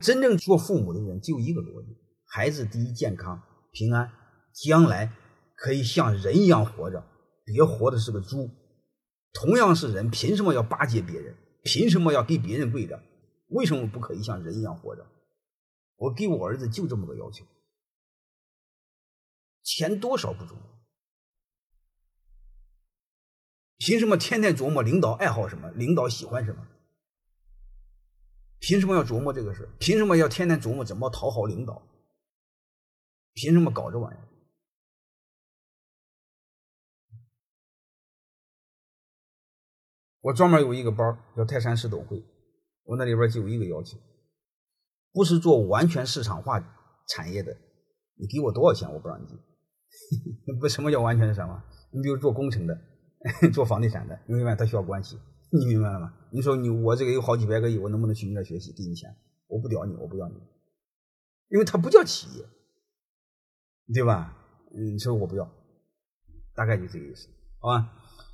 真正做父母的人就一个逻辑：孩子第一，健康平安，将来可以像人一样活着，别活的是个猪。同样是人，凭什么要巴结别人？凭什么要给别人跪着？为什么不可以像人一样活着？我给我儿子就这么个要求，钱多少不重要。凭什么天天琢磨领导爱好什么？领导喜欢什么？凭什么要琢磨这个事凭什么要天天琢磨怎么讨好领导？凭什么搞这玩意儿？我专门有一个班叫泰山市董会，我那里边就有一个要求，不是做完全市场化产业的，你给我多少钱我不让你进。不，什么叫完全市场化？你比如做工程的。做房地产的，你明白？他需要关系，你明白了吗？你说你我这个有好几百个亿，我能不能去你那学习，给你钱？我不屌你，我不要你，因为它不叫企业，对吧？你说我不要，大概就这个意思，好吧？